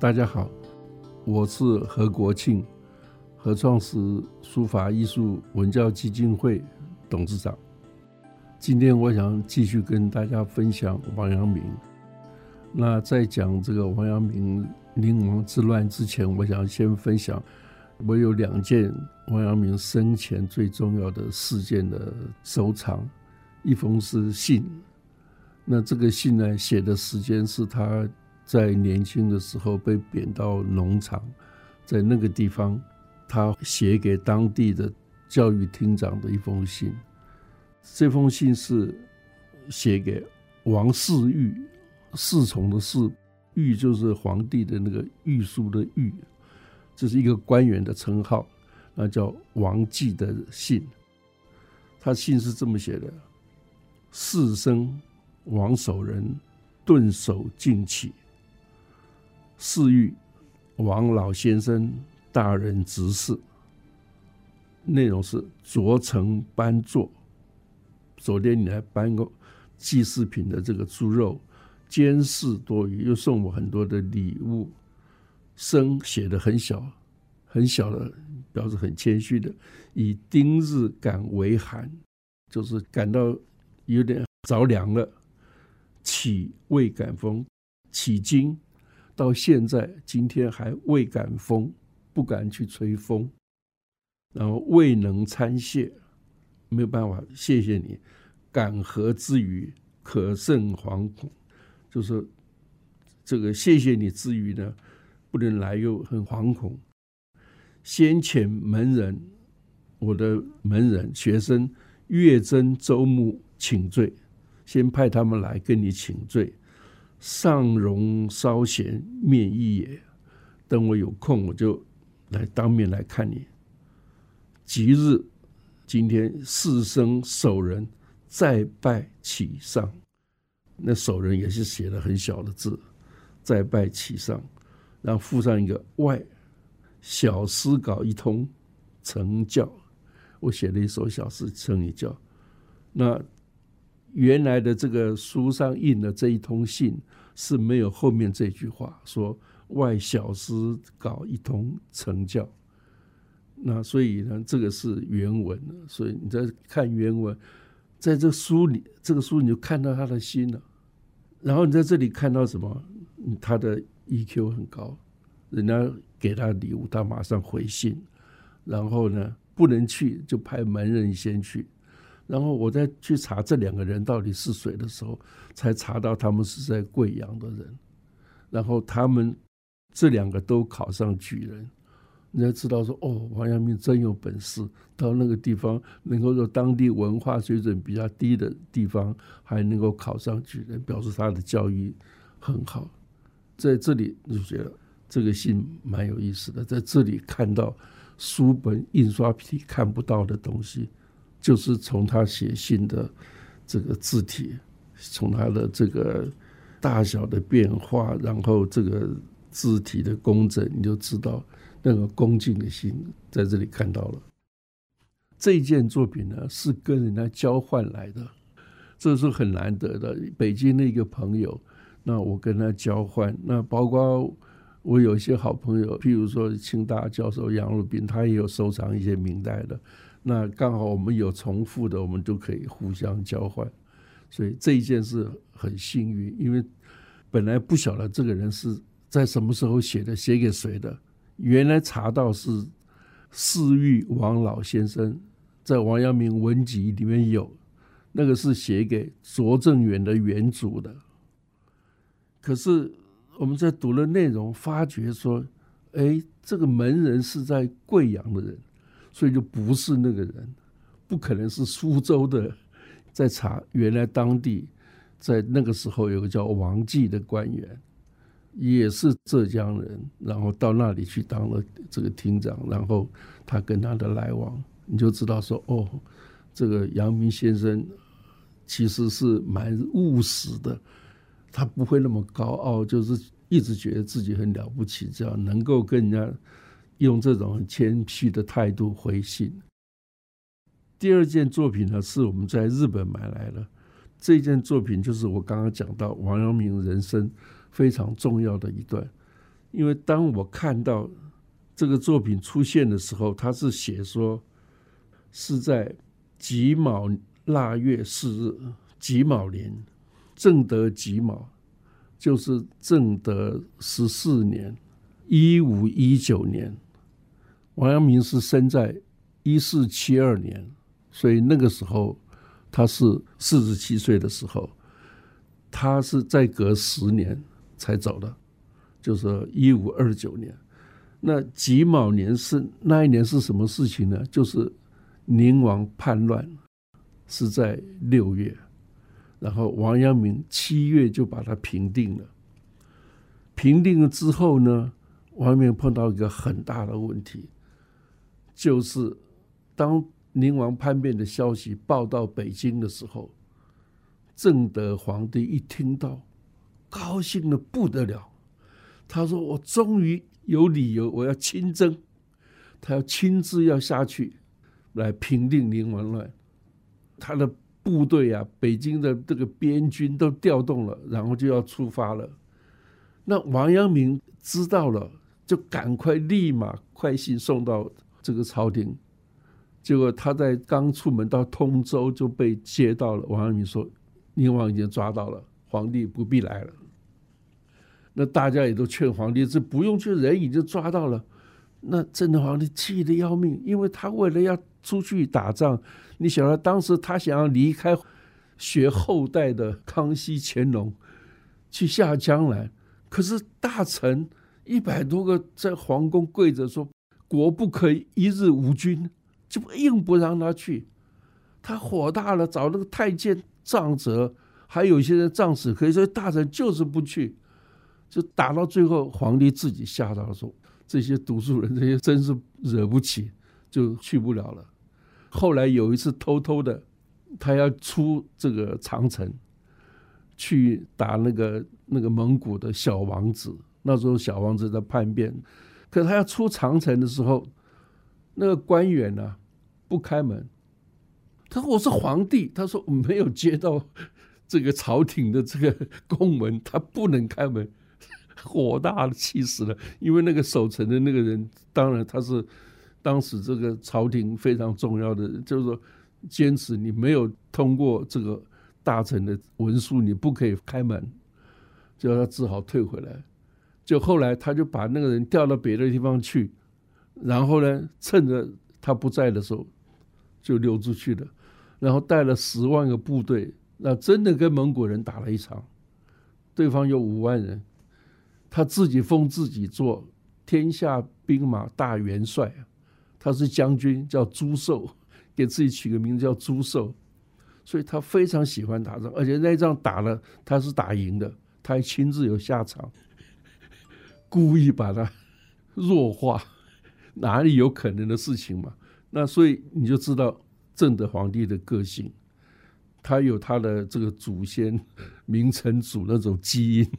大家好，我是何国庆，何创时书法艺术文教基金会董事长。今天我想继续跟大家分享王阳明。那在讲这个王阳明临王之乱之前，我想先分享我有两件王阳明生前最重要的事件的收藏。一封是信，那这个信呢，写的时间是他在年轻的时候被贬到农场，在那个地方，他写给当地的教育厅长的一封信。这封信是写给王侍御。侍从的侍，御就是皇帝的那个御书的御，这是一个官员的称号，那叫王继的信。他信是这么写的：世生王守仁顿首敬起，侍御王老先生大人执事。内容是着成搬座，昨天你来搬个祭祀品的这个猪肉。监视多余，又送我很多的礼物。生写的很小，很小的，表示很谦虚的。以丁日感为寒，就是感到有点着凉了。起未感风，起惊到现在今天还未敢风，不敢去吹风。然后未能参谢，没有办法谢谢你。感何之余，可甚惶恐。就是这个谢谢你之余呢，不能来又很惶恐。先遣门人，我的门人学生月真周穆请罪，先派他们来跟你请罪。上容稍闲面议也，等我有空我就来当面来看你。即日今天四生守人再拜启上。那手人也是写的很小的字，再拜其上，然后附上一个外小诗稿一通，成教。我写了一首小诗成一教。那原来的这个书上印的这一通信是没有后面这句话，说外小师搞一通成教。那所以呢，这个是原文，所以你在看原文。在这书里，这个书你就看到他的心了。然后你在这里看到什么？他的 EQ 很高，人家给他礼物，他马上回信。然后呢，不能去就派门人先去。然后我再去查这两个人到底是谁的时候，才查到他们是在贵阳的人。然后他们这两个都考上举人。你才知道说哦，王阳明真有本事，到那个地方能够说当地文化水准比较低的地方，还能够考上举人，表示他的教育很好。在这里就觉得这个信蛮有意思的，在这里看到书本印刷体看不到的东西，就是从他写信的这个字体，从他的这个大小的变化，然后这个字体的工整，你就知道。那个恭敬的心在这里看到了。这件作品呢是跟人家交换来的，这是很难得的。北京的一个朋友，那我跟他交换，那包括我有一些好朋友，譬如说清大教授杨汝斌，他也有收藏一些明代的。那刚好我们有重复的，我们都可以互相交换。所以这一件是很幸运，因为本来不晓得这个人是在什么时候写的，写给谁的。原来查到是侍御王老先生在王阳明文集里面有，那个是写给拙政园的原主的。可是我们在读了内容，发觉说，哎，这个门人是在贵阳的人，所以就不是那个人，不可能是苏州的。在查，原来当地在那个时候有个叫王继的官员。也是浙江人，然后到那里去当了这个厅长，然后他跟他的来往，你就知道说，哦，这个阳明先生其实是蛮务实的，他不会那么高傲，就是一直觉得自己很了不起，这样能够跟人家用这种很谦虚的态度回信。第二件作品呢，是我们在日本买来的，这件作品就是我刚刚讲到王阳明人生。非常重要的一段，因为当我看到这个作品出现的时候，他是写说是在己卯腊月四日，己卯年，正德己卯，就是正德十四年，一五一九年。王阳明是生在一四七二年，所以那个时候他是四十七岁的时候，他是再隔十年才走的，就是一五二九年。那己卯年是那一年是什么事情呢？就是宁王叛乱，是在六月，然后王阳明七月就把他平定了。平定了之后呢，王阳明碰到一个很大的问题。就是当宁王叛变的消息报到北京的时候，正德皇帝一听到，高兴的不得了。他说：“我终于有理由，我要亲征，他要亲自要下去来平定宁王乱。他的部队啊，北京的这个边军都调动了，然后就要出发了。那王阳明知道了，就赶快立马快信送到。”这个朝廷，结果他在刚出门到通州就被接到了。王阳明说：“宁王已经抓到了，皇帝不必来了。”那大家也都劝皇帝：“这不用去，人已经抓到了。”那正德皇帝气得要命，因为他为了要出去打仗，你想到当时他想要离开学后代的康熙、乾隆去下江南，可是大臣一百多个在皇宫跪着说。国不可一日无君，就硬不让他去。他火大了，找那个太监杖责，还有一些人杖死。可以说大臣就是不去，就打到最后，皇帝自己吓到了，说这些读书人，这些真是惹不起，就去不了了。后来有一次偷偷的，他要出这个长城，去打那个那个蒙古的小王子。那时候小王子在叛变。可他要出长城的时候，那个官员呢不开门。他说：“我是皇帝。”他说：“我没有接到这个朝廷的这个公文，他不能开门。”火大了，气死了。因为那个守城的那个人，当然他是当时这个朝廷非常重要的，就是说坚持你没有通过这个大臣的文书，你不可以开门，就他只好退回来。就后来，他就把那个人调到别的地方去，然后呢，趁着他不在的时候，就溜出去了，然后带了十万个部队，那真的跟蒙古人打了一场，对方有五万人，他自己封自己做天下兵马大元帅，他是将军，叫朱寿，给自己取个名字叫朱寿，所以他非常喜欢打仗，而且那一仗打了，他是打赢的，他还亲自有下场。故意把它弱化，哪里有可能的事情嘛？那所以你就知道正德皇帝的个性，他有他的这个祖先明成祖那种基因，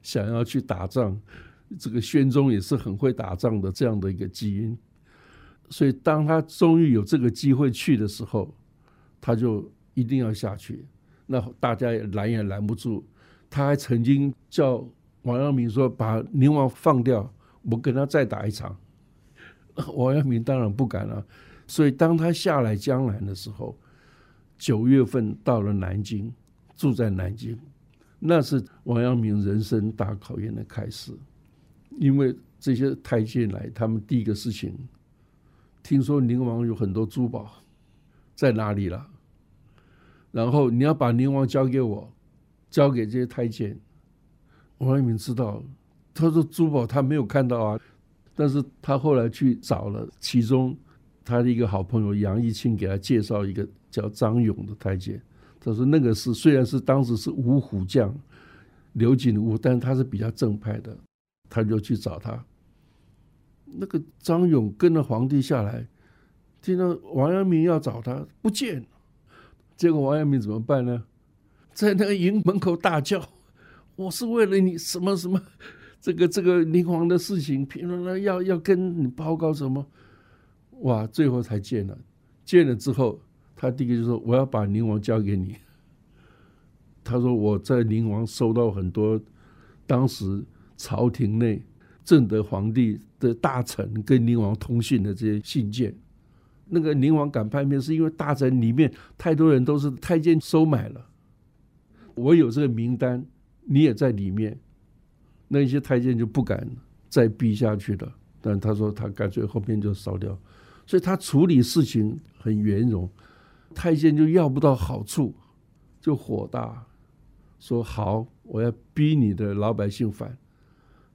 想要去打仗。这个宣宗也是很会打仗的这样的一个基因，所以当他终于有这个机会去的时候，他就一定要下去。那大家也拦也拦不住，他还曾经叫。王阳明说：“把宁王放掉，我跟他再打一场。”王阳明当然不敢了。所以当他下来江南的时候，九月份到了南京，住在南京，那是王阳明人生大考验的开始。因为这些太监来，他们第一个事情，听说宁王有很多珠宝，在哪里了？然后你要把宁王交给我，交给这些太监。王阳明知道，他说珠宝他没有看到啊，但是他后来去找了，其中他的一个好朋友杨义清给他介绍一个叫张勇的太监，他说那个是虽然是当时是五虎将刘景武，但是他是比较正派的，他就去找他。那个张勇跟着皇帝下来，听到王阳明要找他，不见，结果王阳明怎么办呢？在那个营门口大叫。我是为了你什么什么，这个这个宁王的事情，评论了要要跟你报告什么？哇，最后才见了，见了之后，他第一个就说我要把宁王交给你。他说我在宁王收到很多当时朝廷内正德皇帝的大臣跟宁王通讯的这些信件。那个宁王敢叛变，是因为大臣里面太多人都是太监收买了。我有这个名单，你也在里面，那一些太监就不敢再逼下去了。但他说他干脆后面就烧掉，所以他处理事情很圆融，太监就要不到好处，就火大，说好我要逼你的老百姓反，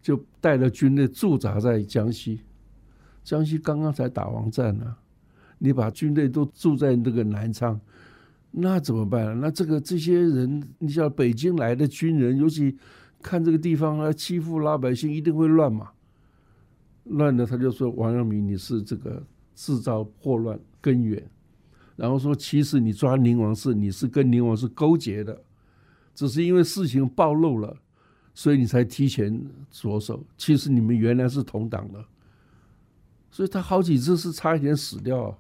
就带着军队驻扎在江西，江西刚刚才打完战呢，你把军队都驻在那个南昌，那怎么办？那这个这些人，你像北京来的军人，尤其看这个地方啊，欺负老百姓，一定会乱嘛。乱的，他就说王阳明你是这个制造祸乱根源，然后说其实你抓宁王是你是跟宁王是勾结的，只是因为事情暴露了，所以你才提前着手。其实你们原来是同党的，所以他好几次是差一点死掉，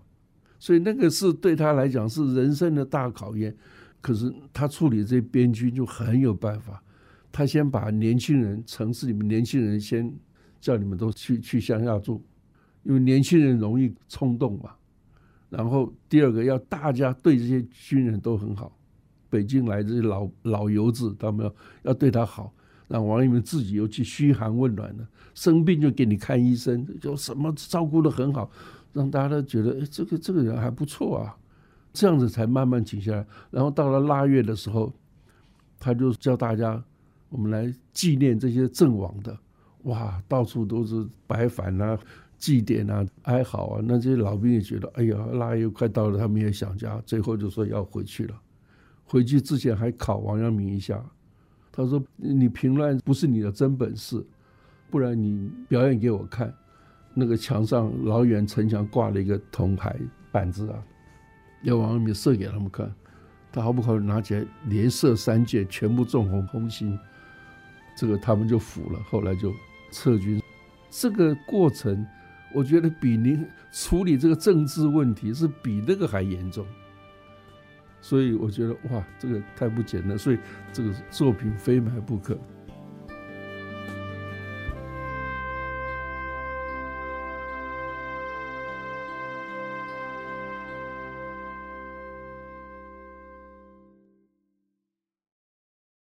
所以那个是对他来讲是人生的大考验。可是他处理这边军就很有办法，他先把年轻人城市里面年轻人先。叫你们都去去乡下住，因为年轻人容易冲动嘛。然后第二个要大家对这些军人都很好，北京来这些老老油子，他们要要对他好。让王阳明自己又去嘘寒问暖的，生病就给你看医生，就什么照顾的很好，让大家都觉得哎，这个这个人还不错啊。这样子才慢慢停下来。然后到了腊月的时候，他就叫大家我们来纪念这些阵亡的。哇，到处都是白饭啊、祭奠啊、哀嚎啊。那这些老兵也觉得，哎呀，腊月快到了，他们也想家。最后就说要回去了。回去之前还考王阳明一下，他说：“你平乱不是你的真本事，不然你表演给我看。”那个墙上老远城墙挂了一个铜牌板子啊，要往外面射给他们看。他毫不考虑拿起来，连射三箭，全部中红红心。这个他们就服了，后来就。撤军，这个过程，我觉得比您处理这个政治问题是比那个还严重，所以我觉得哇，这个太不简单，所以这个作品非买不可。